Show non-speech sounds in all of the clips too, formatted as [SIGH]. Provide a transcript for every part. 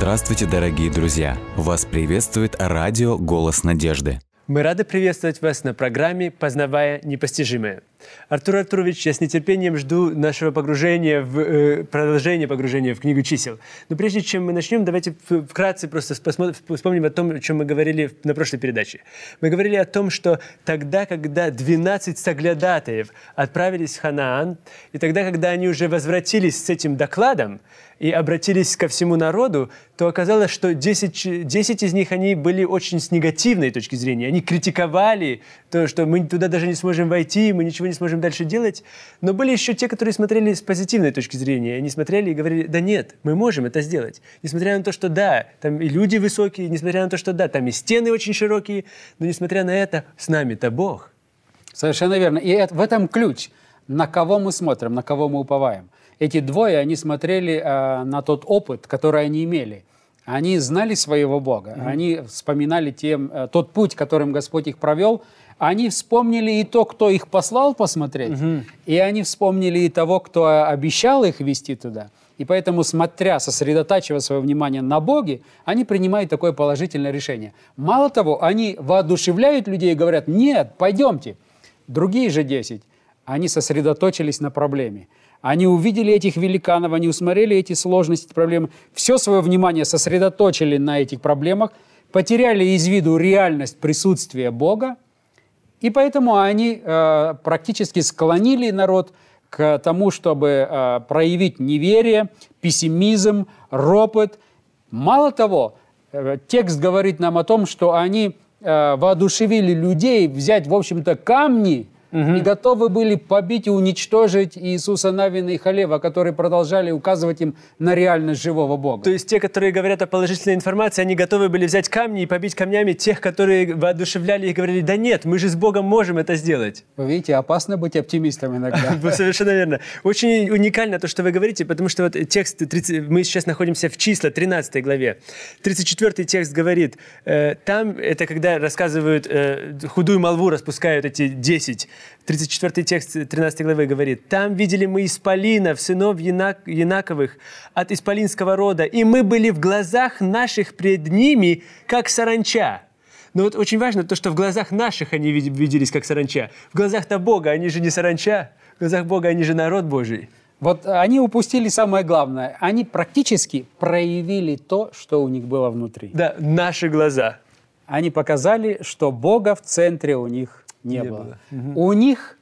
Здравствуйте, дорогие друзья! Вас приветствует радио «Голос надежды». Мы рады приветствовать вас на программе «Познавая непостижимое». Артур Артурович, я с нетерпением жду нашего погружения, в, э, продолжения погружения в книгу чисел. Но прежде чем мы начнем, давайте вкратце просто вспомним о том, о чем мы говорили на прошлой передаче. Мы говорили о том, что тогда, когда 12 соглядатаев отправились в Ханаан, и тогда, когда они уже возвратились с этим докладом, и обратились ко всему народу, то оказалось, что 10, 10 из них они были очень с негативной точки зрения. Они критиковали то, что мы туда даже не сможем войти, мы ничего не сможем дальше делать. Но были еще те, которые смотрели с позитивной точки зрения. Они смотрели и говорили, да нет, мы можем это сделать. Несмотря на то, что да, там и люди высокие, несмотря на то, что да, там и стены очень широкие, но несмотря на это, с нами-то Бог. Совершенно верно. И это, в этом ключ. На кого мы смотрим, на кого мы уповаем эти двое, они смотрели э, на тот опыт, который они имели. Они знали своего Бога, mm-hmm. они вспоминали тем, э, тот путь, которым Господь их провел. Они вспомнили и то, кто их послал посмотреть, mm-hmm. и они вспомнили и того, кто обещал их вести туда. И поэтому, смотря, сосредотачивая свое внимание на Боге, они принимают такое положительное решение. Мало того, они воодушевляют людей и говорят, нет, пойдемте. Другие же десять, они сосредоточились на проблеме. Они увидели этих великанов, они усмотрели эти сложности, проблемы, все свое внимание сосредоточили на этих проблемах, потеряли из виду реальность присутствия Бога, и поэтому они э, практически склонили народ к тому, чтобы э, проявить неверие, пессимизм, ропот. Мало того, э, текст говорит нам о том, что они э, воодушевили людей взять, в общем-то, камни – угу. и готовы были побить и уничтожить Иисуса Навина и Халева, которые продолжали указывать им на реальность живого Бога. То есть те, которые говорят о положительной информации, они готовы были взять камни и побить камнями тех, которые воодушевляли и говорили, да нет, мы же с Богом можем это сделать. Вы видите, опасно быть оптимистом иногда. [LAUGHS] Совершенно верно. Очень уникально то, что вы говорите, потому что вот текст, 30, мы сейчас находимся в числа, 13 главе. 34 текст говорит, э, там, это когда рассказывают, э, худую молву распускают эти 10 34 текст 13 главы говорит, «Там видели мы исполинов, сынов Янак, Янаковых от исполинского рода, и мы были в глазах наших пред ними, как саранча». Но вот очень важно то, что в глазах наших они виделись как саранча. В глазах-то Бога они же не саранча, в глазах Бога они же народ Божий. Вот они упустили самое главное. Они практически проявили то, что у них было внутри. Да, наши глаза. Они показали, что Бога в центре у них не, не было. было. У них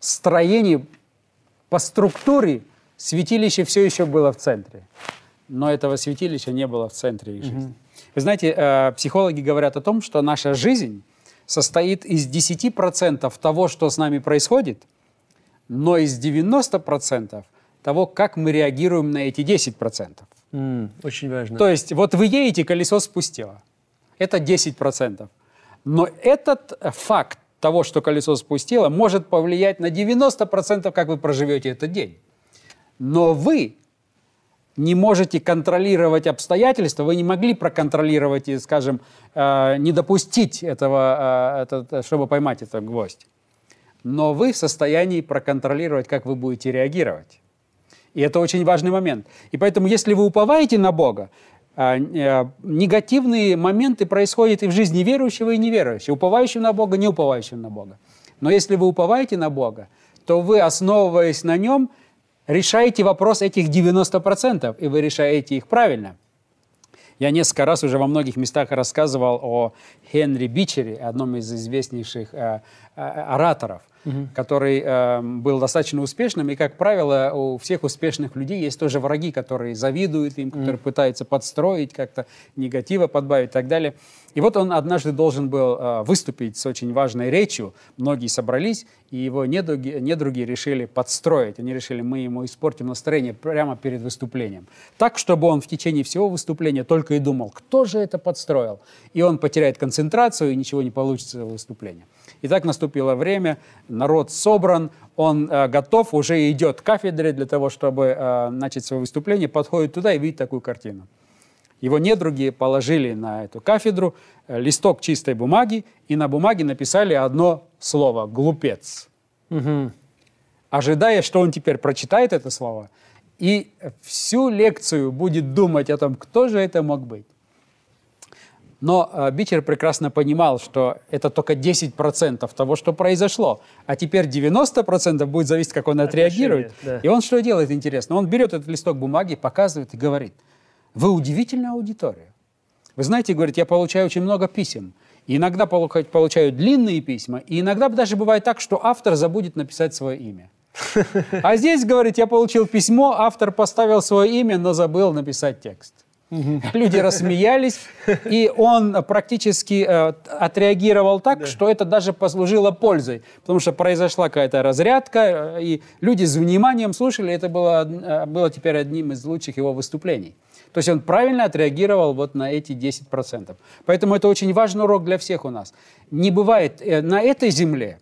строение по структуре святилище все еще было в центре. Но этого святилища не было в центре их жизни. Угу. Вы знаете, э, психологи говорят о том, что наша жизнь состоит из 10% того, что с нами происходит, но из 90% того, как мы реагируем на эти 10%. Mm, очень важно. То есть вот вы едете, колесо спустило. Это 10%. Но этот факт того, что колесо спустило, может повлиять на 90%, как вы проживете этот день. Но вы не можете контролировать обстоятельства, вы не могли проконтролировать и, скажем, э, не допустить этого, э, чтобы поймать этот гвоздь. Но вы в состоянии проконтролировать, как вы будете реагировать. И это очень важный момент. И поэтому, если вы уповаете на Бога, э, негативные моменты происходят и в жизни верующего, и неверующего, уповающего на Бога, не уповающего на Бога. Но если вы уповаете на Бога, то вы, основываясь на нем, решаете вопрос этих 90%, и вы решаете их правильно. Я несколько раз уже во многих местах рассказывал о Хенри Бичере, одном из известнейших э, э, ораторов – угу. который э, был достаточно успешным. И, как правило, у всех успешных людей есть тоже враги, которые завидуют им, которые угу. пытаются подстроить, как-то негатива подбавить и так далее. И вот он однажды должен был э, выступить с очень важной речью. Многие собрались, и его недруги, недруги решили подстроить. Они решили, мы ему испортим настроение прямо перед выступлением. Так, чтобы он в течение всего выступления только и думал, кто же это подстроил. И он потеряет концентрацию, и ничего не получится в выступлении. И так наступило время, народ собран, он э, готов, уже идет к кафедре для того, чтобы э, начать свое выступление, подходит туда и видит такую картину. Его недруги положили на эту кафедру э, листок чистой бумаги, и на бумаге написали одно слово «глупец». Угу. Ожидая, что он теперь прочитает это слово, и всю лекцию будет думать о том, кто же это мог быть. Но э, Бичер прекрасно понимал, что это только 10% того, что произошло. А теперь 90% будет зависеть, как он отреагирует. да. И он что делает, интересно? Он берет этот листок бумаги, показывает и говорит, вы удивительная аудитория. Вы знаете, говорит, я получаю очень много писем. И иногда полу- получаю длинные письма, и иногда даже бывает так, что автор забудет написать свое имя. [LAUGHS] А здесь, говорит, я получил письмо, автор поставил свое имя, но забыл написать текст. Люди рассмеялись, и он практически э, отреагировал так, что это даже послужило пользой, потому что произошла какая-то разрядка, э, и люди с вниманием слушали, это было, э, было теперь одним из лучших его выступлений. То есть он правильно отреагировал вот на эти 10%. Поэтому это очень важный урок для всех у нас. Не бывает э, на этой земле,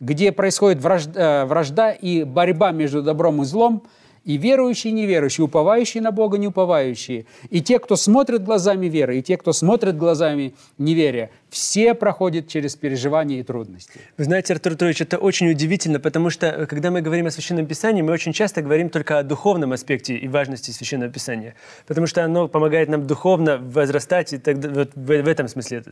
где происходит вражда, э, вражда и борьба между добром и злом, и верующие, и неверующие, уповающие на Бога, не уповающие, и те, кто смотрит глазами веры, и те, кто смотрит глазами неверия, все проходят через переживания и трудности. Вы знаете, Артур Петрович, это очень удивительно, потому что, э, когда мы говорим о Священном Писании, мы очень часто говорим только о духовном аспекте и важности Священного Писания, потому что оно помогает нам духовно возрастать, и тогда, вот в, в этом смысле,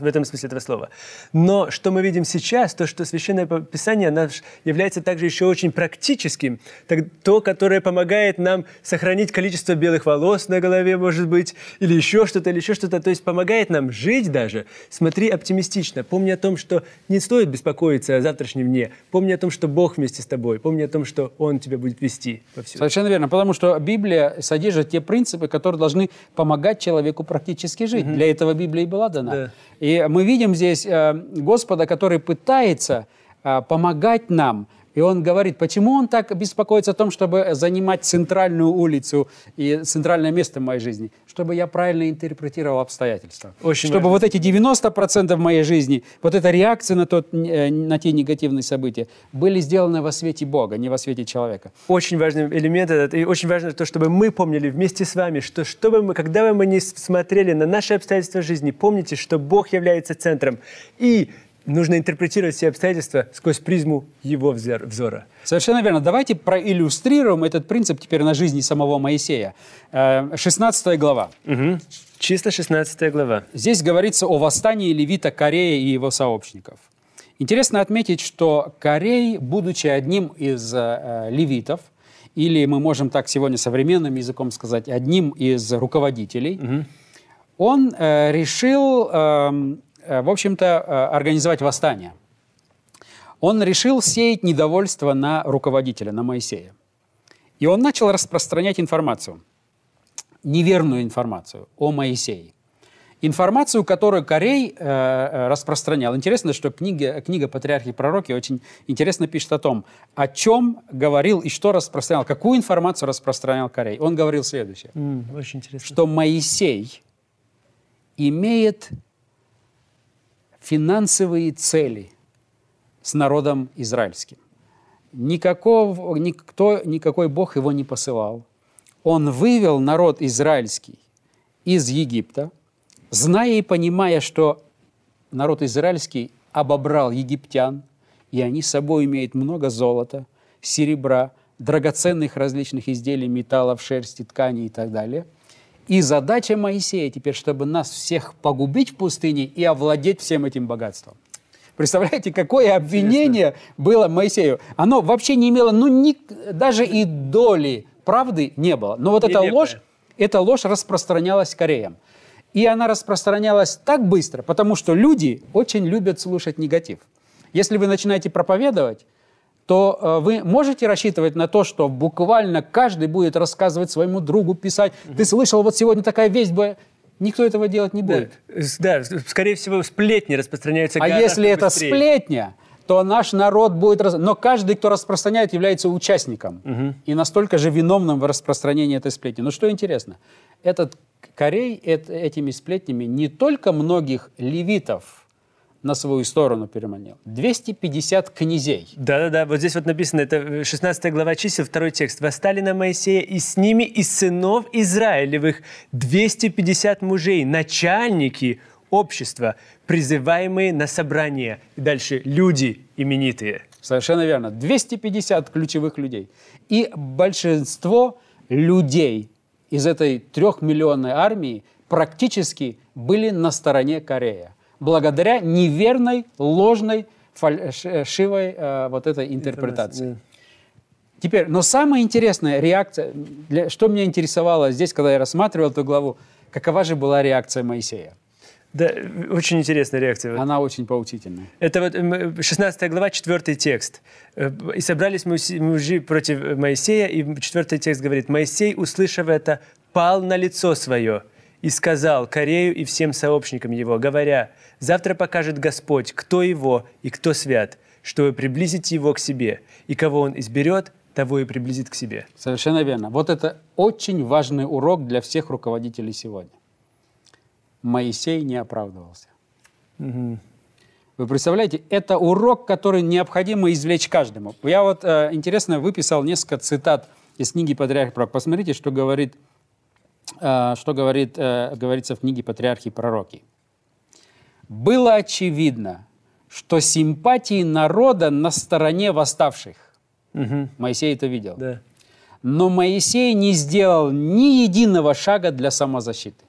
в этом смысле этого слова. Но что мы видим сейчас, то, что Священное Писание оно является также еще очень практическим, так- то, которое помогает нам сохранить количество белых волос на голове, может быть, или еще что-то, или еще что-то, то есть помогает нам жить даже. Смотри оптимистично, помни о том, что не стоит беспокоиться о завтрашнем дне, помни о том, что Бог вместе с тобой, помни о том, что Он тебя будет вести всем. Совершенно верно, потому что Библия содержит те принципы, которые должны помогать человеку практически жить. Для этого Библия и была дана. Да. И мы видим здесь э, Господа, который пытается э, помогать нам. И он говорит, почему он так беспокоится о том, чтобы занимать центральную улицу и центральное место в моей жизни? Чтобы я правильно интерпретировал обстоятельства. Очень чтобы важно. вот эти 90% в моей жизни, вот эта реакция на, тот, э, на те негативные события, были сделаны во свете Бога, не во свете человека. Очень важный элемент этот, и очень важно то, чтобы мы помнили вместе с вами, что чтобы мы, когда бы мы не смотрели на наши обстоятельства жизни, помните, что Бог является центром, и нужно интерпретировать все обстоятельства сквозь призму Его взор- взора. Совершенно верно. Давайте проиллюстрируем этот принцип теперь на жизни самого Моисея. Э, 16 глава. Мгм. Чисто 16 глава. Здесь говорится о восстании левита Корея и его сообщников. Интересно отметить, что Корей, будучи одним из э, левитов, или мы можем так сегодня современным языком сказать, одним из руководителей, он э, решил, э, в общем-то, э, организовать восстание. Он решил сеять недовольство на руководителя, на Моисея. И он начал распространять информацию, неверную информацию о Моисее. Информацию, которую Корей э, э, распространял. Интересно, что книга, книга «Патриархи и пророки» очень интересно пишет о том, о чем говорил и что распространял, какую информацию распространял Корей. Он говорил следующее М, очень интересно. что Моисей имеет финансовые цели с народом израильским. Никакого, никто, никакой Бог его не посылал. Он вывел народ израильский из Египта, зная и понимая, что народ израильский обобрал египтян, и они с собой имеют много золота, серебра, драгоценных различных изделий, металлов, шерсти, тканей и так далее. И задача Моисея теперь, чтобы нас всех погубить в пустыне и овладеть всем этим богатством. Представляете, какое обвинение было Моисею? Оно вообще не имело, ну, ни, даже и доли правды не было. Но вот эта Нелепое. ложь, эта ложь распространялась Кореям. И она распространялась так быстро, потому что люди очень любят слушать негатив. Если вы начинаете проповедовать, то э, вы можете рассчитывать на то, что буквально каждый будет рассказывать своему другу, писать, ты слышал, вот сегодня такая весть была. Никто этого делать не Да, будет. да, с- скорее всего, сплетни распространяются А если это быстрее. сплетня, то наш народ будет... раз- Но каждый, кто распространяет, является участником. И настолько же виновным в распространении этой сплетни. Но что интересно, этот Корей эт- этими сплетнями не только многих левитов на свою сторону переманил, 250 князей. Да-да-да, вот здесь вот написано, это 16 глава чисел, второй текст. «Восстали на Моисея, и с ними из сынов Израилевых 250 мужей, начальники, общества, призываемые на собрание. И дальше люди именитые. Совершенно верно. 250 ключевых людей. И большинство людей из этой трехмиллионной армии практически были на стороне Корея. Благодаря неверной, ложной, фальшивой э, вот этой интерпретации. Теперь, но самая интересная реакция, для, что меня интересовало здесь, когда я рассматривал эту главу, какова же была реакция Моисея? Да, очень интересная реакция. Она очень поучительная. Это вот 16 глава, 4 текст. Э, «И собрались мужи против Моисея, и 4 текст говорит, «Моисей, услышав это, пал на лицо свое и сказал Корею и всем сообщникам его, говоря, «Завтра покажет Господь, кто его и кто свят, чтобы приблизить его к себе, и кого он изберет, того и приблизит к себе». Совершенно верно. Вот это очень важный урок для всех руководителей сегодня. Моисей не оправдывался. Угу. Вы представляете, это урок, который необходимо извлечь каждому. Я вот, э, интересно, выписал несколько цитат из книги «Патриарх пророк». Посмотрите, что говорит, э, что говорит, э, говорится в книге «Патриархи пророки». «Было очевидно, что симпатии народа на стороне восставших». Угу. Моисей это видел. Да. Но Моисей не сделал ни единого шага для самозащиты.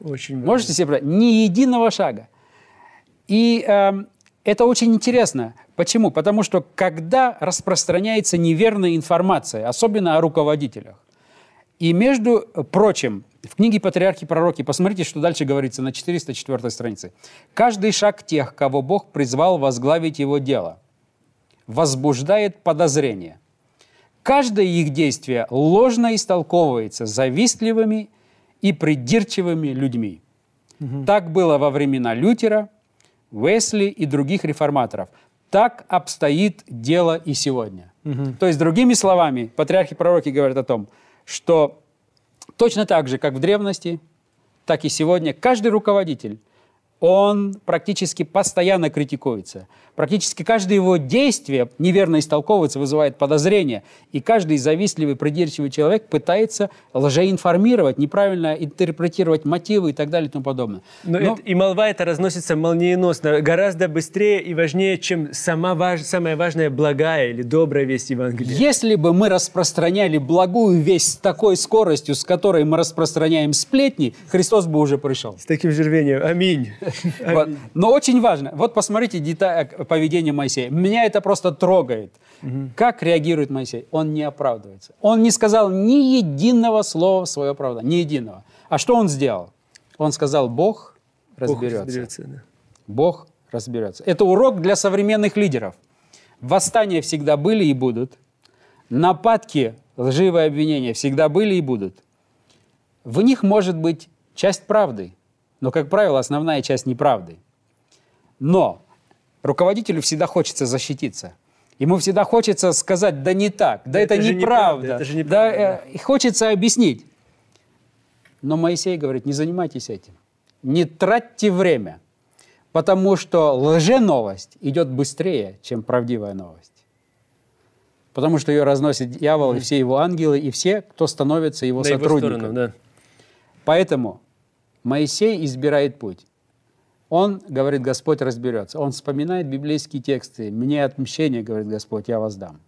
Очень Можете себе представить? Ни единого шага. И э, это очень интересно. Почему? Потому что когда распространяется неверная информация, особенно о руководителях, и между прочим, в книге «Патриархи и пророки», посмотрите, что дальше говорится на 404 странице. «Каждый шаг тех, кого Бог призвал возглавить его дело, возбуждает подозрение. Каждое их действие ложно истолковывается завистливыми и придирчивыми людьми. Угу. Так было во времена Лютера, Уэсли и других реформаторов. Так обстоит дело и сегодня. Угу. То есть, другими словами, патриархи пророки говорят о том, что точно так же, как в древности, так и сегодня, каждый руководитель он практически постоянно критикуется. Практически каждое его действие неверно истолковывается, вызывает подозрения. И каждый завистливый, придирчивый человек пытается лжеинформировать, неправильно интерпретировать мотивы и так далее и тому подобное. Но, Но... Это, и молва это разносится молниеносно, гораздо быстрее и важнее, чем сама важ... самая важная благая или добрая весть Евангелия. Если бы мы распространяли благую весть с такой скоростью, с которой мы распространяем сплетни, Христос бы уже пришел. С таким же рвением. Аминь. Вот. Но очень важно. Вот посмотрите деталь поведения Моисея. Меня это просто трогает. Угу. Как реагирует Моисей? Он не оправдывается. Он не сказал ни единого слова в свое оправдание. Ни единого. А что он сделал? Он сказал, Бог разберется. Бог разберется, да. Бог разберется. Это урок для современных лидеров. Восстания всегда были и будут. Нападки, лживые обвинения всегда были и будут. В них может быть часть правды – но, как правило, основная часть неправды. Но руководителю всегда хочется защититься. Ему всегда хочется сказать, да не так, да это, это неправда, это же неправда, да, э, хочется объяснить. Но Моисей говорит, не занимайтесь этим, не тратьте время, потому что лженовость идет быстрее, чем правдивая новость. Потому что ее разносит дьявол и все его ангелы, и все, кто становится его На сотрудником. Его сторону, да. Поэтому Моисей избирает путь. Он, говорит, Господь разберется. Он вспоминает библейские тексты. «Мне отмщение, говорит Господь, я вас дам».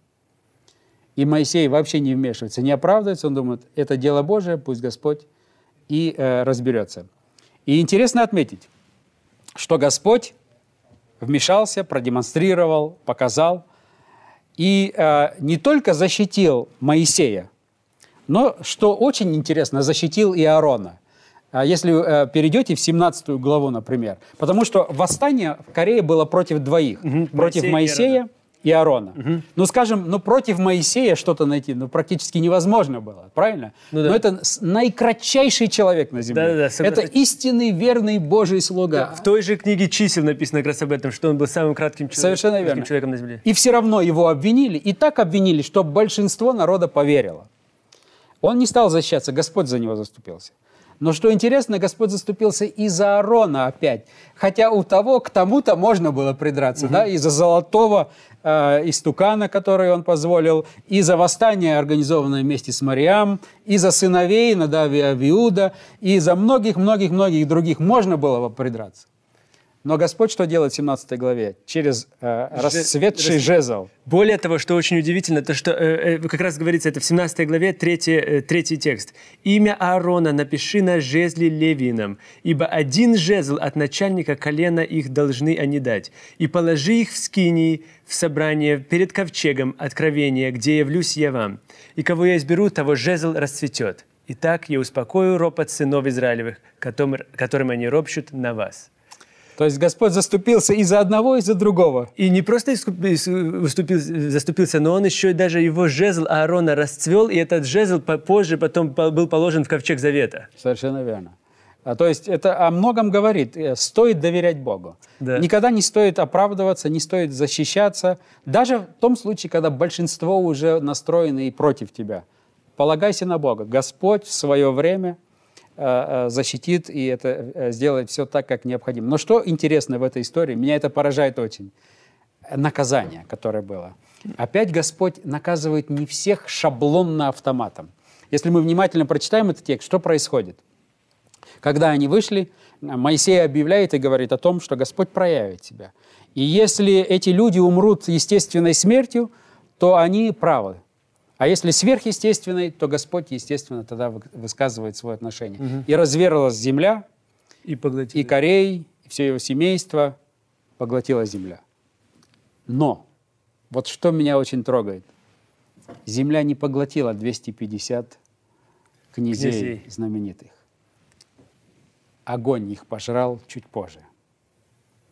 И Моисей вообще не вмешивается, не оправдывается. Он думает, это дело Божие, пусть Господь и э, разберется. И интересно отметить, что Господь вмешался, продемонстрировал, показал и э, не только защитил Моисея, но, что очень интересно, защитил и Аарона. А если э, перейдете в 17 главу, например. Потому что восстание в Корее было против двоих. Угу. Против Моисея, Моисея и Аарона. Угу. Ну, скажем, ну, против Моисея что-то найти ну, практически невозможно было, правильно? Ну, да. Но это наикратчайший человек на земле. Да, да, да, это истинный, верный Божий слуга. Да, в той же книге чисел написано как раз об этом, что он был самым кратким, человек, Совершенно верно. человеком на земле. И все равно его обвинили, и так обвинили, что большинство народа поверило. Он не стал защищаться, Господь за него заступился. Но что интересно, Господь заступился и за Аарона опять. Хотя у того, к тому-то можно было придраться, да, из-за золотого э, истукана, который он позволил, и за восстание, организованное вместе с Мариам, и за сыновей Надави и Авиуда, и за многих-многих-многих других можно было бы придраться. Но Господь что делает в 17 главе? Через э, расцветший жезл. Более того, что очень удивительно, то что э, э, как раз говорится это в 17 главе, третий, э, третий текст. «Имя Аарона напиши на жезле левином, ибо один жезл от начальника колена их должны они дать, и положи их в скинии, в собрание перед ковчегом откровения, где явлюсь я вам. И кого я изберу, того жезл расцветет. Итак, я успокою ропот сынов Израилевых, которым, которым они ропщут на вас». То есть Господь заступился и за одного, и за другого. И не просто выступил, заступился, но он еще и даже его жезл Аарона расцвел, и этот жезл позже потом был положен в ковчег завета. Совершенно верно. А, то есть это о многом говорит. Э, стоит доверять Богу. Да. Никогда не стоит оправдываться, не стоит защищаться. Даже в том случае, когда большинство уже настроены и против тебя. Полагайся на Бога. Господь в свое время – защитит и это э, сделает все так, как необходимо. Но что интересно в этой истории, меня это поражает очень. Наказание, которое было. Опять Господь наказывает не всех шаблонно автоматом. Если мы внимательно прочитаем этот текст, что происходит? Когда они вышли, Моисей объявляет и говорит о том, что Господь проявит себя. И если эти люди умрут естественной смертью, то они правы. А если сверхъестественный, то Господь, естественно, тогда высказывает свое отношение. Угу. И разверзлась земля, и, и Корей, и все его семейство поглотила земля. Но, вот что меня очень трогает, земля не поглотила 250 князей, князей. знаменитых. Огонь их пожрал чуть позже.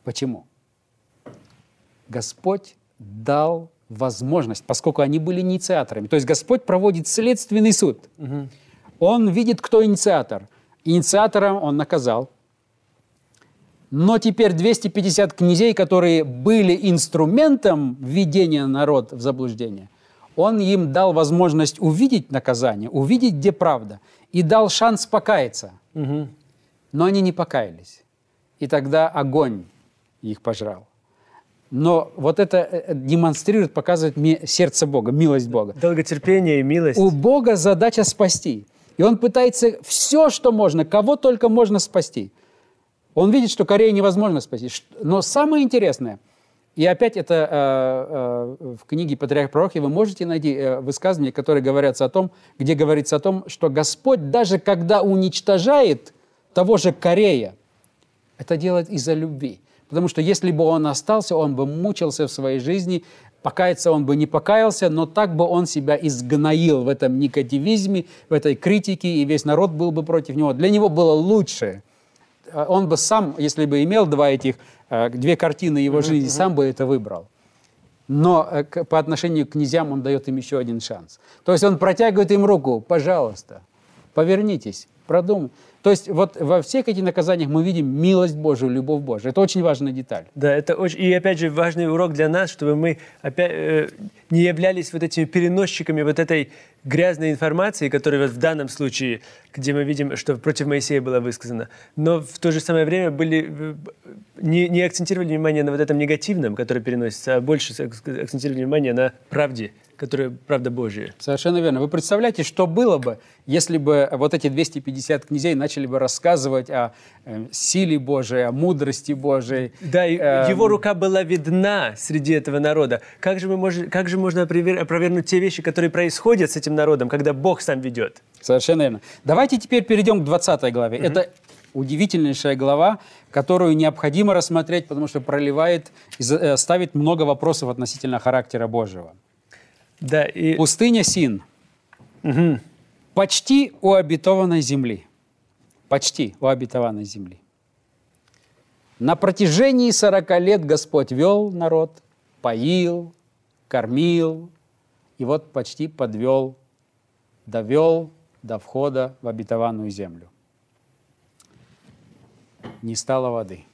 Почему? Господь дал возможность, поскольку они были инициаторами. То есть Господь проводит следственный суд. Угу. Он видит, кто инициатор. Инициатора он наказал. Но теперь 250 князей, которые были инструментом введения народа в заблуждение, он им дал возможность увидеть наказание, увидеть, где правда, и дал шанс покаяться. Угу. Но они не покаялись. И тогда огонь их пожрал. Но вот это э, демонстрирует, показывает сердце Бога, милость Бога. Долготерпение и милость. У Бога задача спасти. И он пытается все, что можно, кого только можно спасти. Он видит, что Корею невозможно спасти. Но самое интересное, и опять это э, э, в книге «Патриарх пророки» вы можете найти э, высказывания, которые говорятся о том, где говорится о том, что Господь даже когда уничтожает того же Корея, это делает из-за любви. Потому что если бы он остался, он бы мучился в своей жизни, покаяться он бы не покаялся, но так бы он себя изгноил в этом негативизме, в этой критике, и весь народ был бы против него. Для него было лучше. А он бы сам, если бы имел два этих, э, две картины его жизни, сам бы это выбрал. Но э, по отношению к князьям он дает им еще один шанс. То есть он протягивает им руку, пожалуйста, повернитесь, продумайте. То есть вот во всех этих наказаниях мы видим милость Божию, любовь Божию. Это очень важная деталь. Да, это очень... И опять же важный урок для нас, чтобы мы опять, э, не являлись вот этими переносчиками вот этой грязной информации, которая вот в данном случае, где мы видим, что против Моисея было высказано, но в то же самое время были, э, не, не акцентировали внимание на вот этом негативном, который переносится, а больше акцентировали внимание на правде, которая правда Божья. Совершенно верно. Вы представляете, что было бы, если бы вот эти 250 князей начали бы рассказывать о э, силе Божией, о мудрости Божией. Да, э, его рука была видна среди этого народа. Как же, мы можем, как же можно опровергнуть те вещи, которые происходят с этим народом, когда Бог сам ведет? Совершенно верно. Давайте теперь перейдем к 20 главе. Угу. Это удивительнейшая глава, которую необходимо рассмотреть, потому что проливает и э, ставит много вопросов относительно характера Божьего. Да, и... Пустыня Син. Угу. Почти у обетованной земли. Почти у обетованной земли. На протяжении 40 лет Господь вел народ, поил, кормил, и вот почти подвел, довел до входа в обетованную землю. Не стало воды.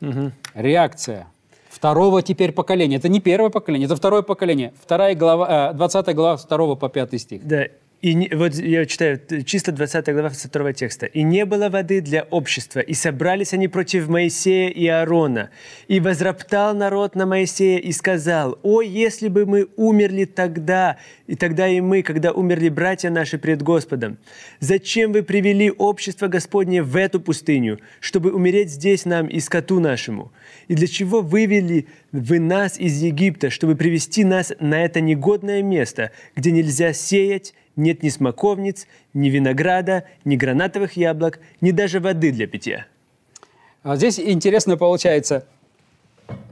Угу. Реакция – второго теперь поколения. Это не первое поколение, это второе поколение. Вторая глава, 20 э, глава 2 по 5 стих. Да, И вот я читаю, числа 20 глава 2 текста. «И не было воды для общества, и собрались они против Моисея и Аарона. И возроптал народ на Моисея и сказал, «О, если бы мы умерли тогда, и тогда и мы, когда умерли братья наши пред Господом! Зачем вы привели общество Господне в эту пустыню, чтобы умереть здесь нам и скоту нашему? И для чего вывели вы нас из Египта, чтобы привести нас на это негодное место, где нельзя сеять, нет ни смоковниц, ни винограда, ни гранатовых яблок, ни даже воды для питья. А здесь интересно получается,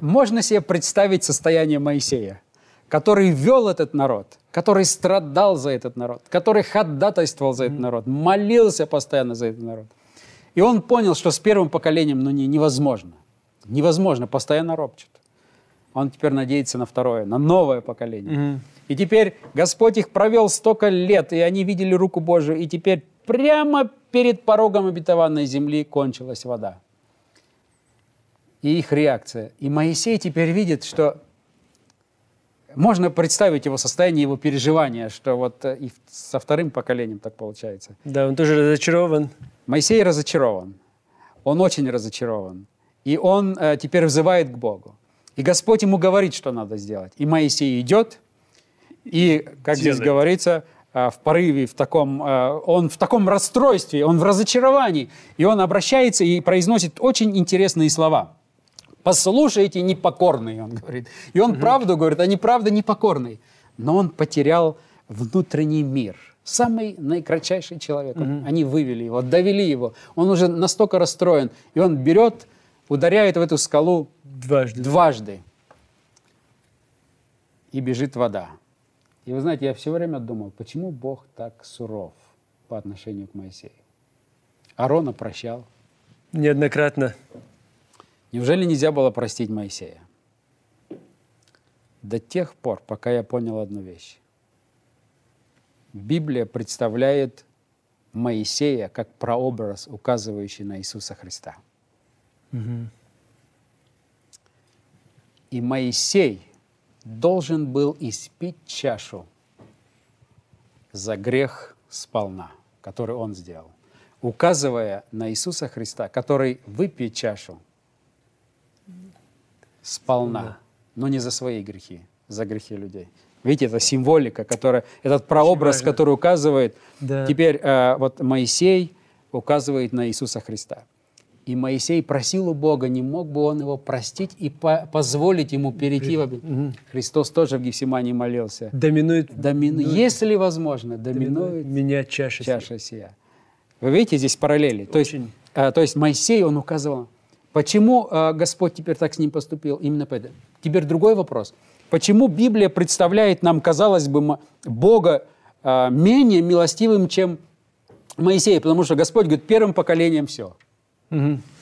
можно себе представить состояние Моисея, который вел этот народ, который страдал за этот народ, который ходатайствовал за этот народ, молился постоянно за этот народ. И он понял, что с первым поколением ну, не, невозможно. Невозможно, постоянно ропчет. Он теперь надеется на второе, на новое поколение. И теперь Господь их провел столько лет, и они видели руку Божию, и теперь прямо перед порогом обетованной земли кончилась вода. И их реакция. И Моисей теперь видит, что можно представить его состояние, его переживания, что вот э, и со вторым поколением так получается. Да, он тоже разочарован. Моисей разочарован. Он очень разочарован. И он э, теперь взывает к Богу. И Господь ему говорит, что надо сделать. И Моисей идет, и, как здесь Делает. говорится, э, в порыве, в таком, э, он в таком расстройстве, он в разочаровании. И он обращается и произносит очень интересные слова. Послушайте, непокорные, он говорит. И он правду говорит, они правда непокорные. Но он потерял внутренний мир. Самый наикратчайший человек. Он- Они вывели его, довели его. Он уже настолько расстроен. И он берет, ударяет в эту скалу Дважды. дважды. И бежит вода. И вы знаете, я все время думал, почему Бог так суров по отношению к Моисею? Аарона прощал. Неоднократно. Неужели нельзя было простить Моисея? До тех пор, пока я понял одну вещь. Библия представляет Моисея как прообраз, указывающий на Иисуса Христа. И Моисей должен был испить чашу за грех сполна, который он сделал, указывая на Иисуса Христа, который выпьет чашу сполна, но не за свои грехи, за грехи людей. Видите, это символика, которая, этот прообраз, который указывает. Да. Теперь э, вот Моисей указывает на Иисуса Христа. И Моисей просил у Бога, не мог бы он его простить и по- позволить ему перейти в обет. Христос тоже в Гефсимании молился. Доминует, Домину... Если возможно, доминует меня чаша. сия. чаша сия. Вы видите здесь параллели? То есть, э, то есть Моисей, он указывал, почему э, Господь теперь так с ним поступил? Именно поэтому. Теперь другой вопрос. Почему Библия представляет нам, казалось бы, Бога э, менее милостивым, чем Моисей? Потому что Господь говорит, первым поколением все.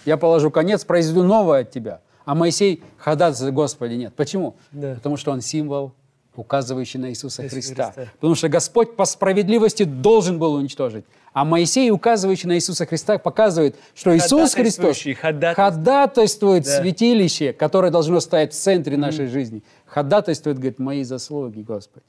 Я положу конец, произведу новое от тебя. А Моисей ходатайствует, Господи, нет. Почему? Да. Потому что он символ, указывающий на Иисуса Христа. Христа. Потому что Господь по справедливости должен был уничтожить. А Моисей, указывающий на Иисуса Христа, показывает, что Иисус Христос ходатайствует. ходатайствует Да. святилище, которое должно стоять в центре нашей жизни. Ходатайствует, говорит, мои заслуги, Господи.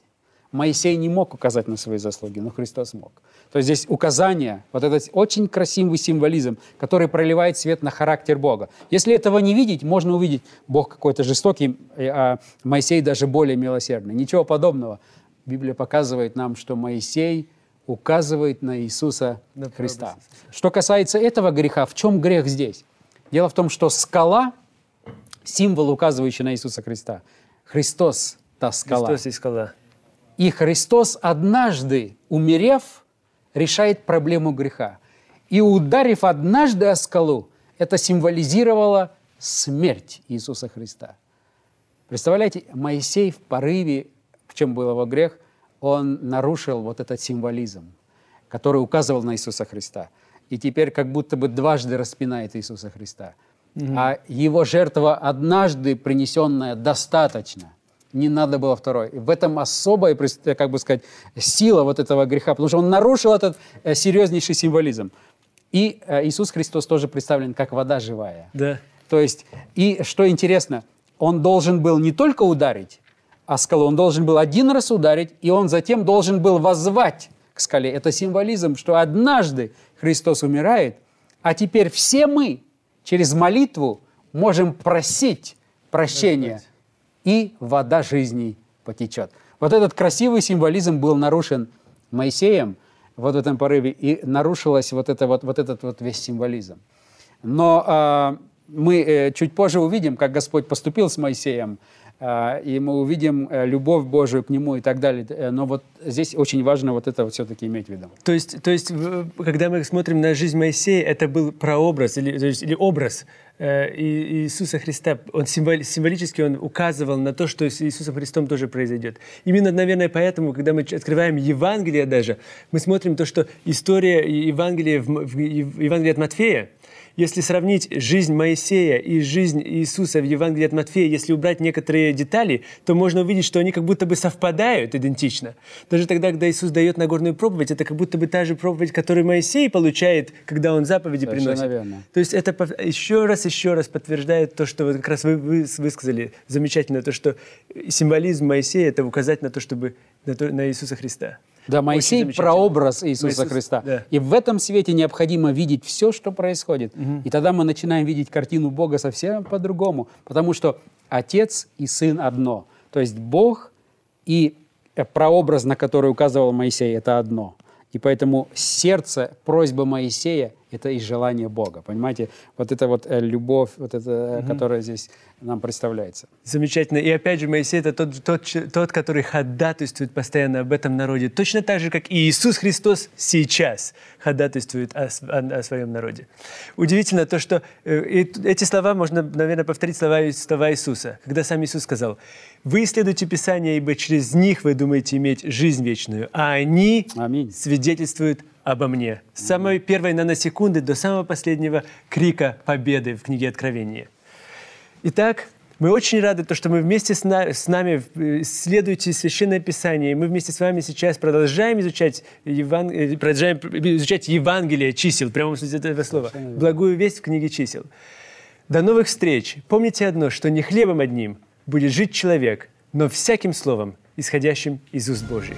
Моисей не мог указать на свои заслуги, но Христос мог. То есть здесь указание, вот этот очень красивый символизм, который проливает свет на характер Бога. Если этого не видеть, можно увидеть, Бог какой-то жестокий, а Моисей даже более милосердный. Ничего подобного. Библия показывает нам, что Моисей указывает на Иисуса На Христа. Что касается этого греха, в чем грех здесь? Дело в том, что скала – символ, указывающий на Иисуса Христа. Христос – та скала. Христос и скала. И Христос однажды, умерев, решает проблему греха. И ударив однажды о скалу, это символизировало смерть Иисуса Христа. Представляете, Моисей в порыве, в чем был его грех, он нарушил вот этот символизм, который указывал на Иисуса Христа. И теперь как будто бы дважды распинает Иисуса Христа. А его жертва однажды принесенная достаточно. Не надо было второй. И в этом особая, э, как бы сказать, сила вот этого греха, потому что он нарушил этот э, серьезнейший символизм. И э, Иисус Христос тоже представлен как вода живая. Да. То есть, и что интересно, он должен был не только ударить о скалу, он должен был один раз ударить, и он затем должен был воззвать к скале. Это символизм, что однажды Христос умирает, а теперь все мы через молитву можем просить прощения, и вода жизни потечет. Вот этот красивый символизм был нарушен Моисеем вот в этом порыве, и нарушилась вот, это, вот, вот этот вот весь символизм. Но э, мы э, чуть позже увидим, как Господь поступил с Моисеем, и мы увидим э, любовь Божию к нему и так далее. Э, но вот здесь очень важно вот это вот все-таки иметь в виду. То есть, то есть, когда мы смотрим на жизнь Моисея, это был прообраз или, есть, или образ э, Иисуса Христа. Он символ, символически он указывал на то, что с Иисусом Христом тоже произойдет. Именно, наверное, поэтому, когда мы открываем Евангелие даже, мы смотрим то, что история Евангелия, в, в, в Евангелие от Матфея, если сравнить жизнь Моисея и жизнь Иисуса в Евангелии от Матфея, если убрать некоторые детали, то можно увидеть, что они как будто бы совпадают идентично. Даже тогда, когда Иисус дает Нагорную проповедь, это как будто бы та же проповедь, которую Моисей получает, когда он заповеди Совершенно приносит. Верно. То есть это еще раз, еще раз подтверждает то, что вот как раз вы, вы высказали замечательно, то, что символизм Моисея – это указать на то, чтобы на, то, на Иисуса Христа. Да, Моисей – прообраз Иисуса Иисус, Христа. Да. И в этом свете необходимо видеть все, что происходит. Угу. И тогда мы начинаем видеть картину Бога совсем по-другому. Потому что Отец и Сын одно. То есть Бог и прообраз, на который указывал Моисей, это одно. И поэтому сердце, просьба Моисея – это и желание Бога. Понимаете? Вот это вот э, любовь, вот это, угу. которая здесь нам представляется. Замечательно. И опять же, Моисей – это тот, тот, тот, который ходатайствует постоянно об этом народе. Точно так же, как и Иисус Христос сейчас ходатайствует о, о, о своем народе. Удивительно то, что э, эти слова можно, наверное, повторить слова, слова Иисуса, когда сам Иисус сказал – вы исследуете Писание, ибо через них вы думаете иметь жизнь вечную, а они Аминь. свидетельствуют обо мне. С самой первой наносекунды до самого последнего крика победы в книге Откровения. Итак, мы очень рады, то, что мы вместе с, на, с нами исследуете Священное Писание. И мы вместе с вами сейчас продолжаем изучать, Еван... Э, продолжаем изучать Евангелие чисел, прямо прямом смысле этого слова. Благую весть в книге чисел. До новых встреч. Помните одно, что не хлебом одним – будет жить человек, но всяким словом, исходящим из уст Божьих.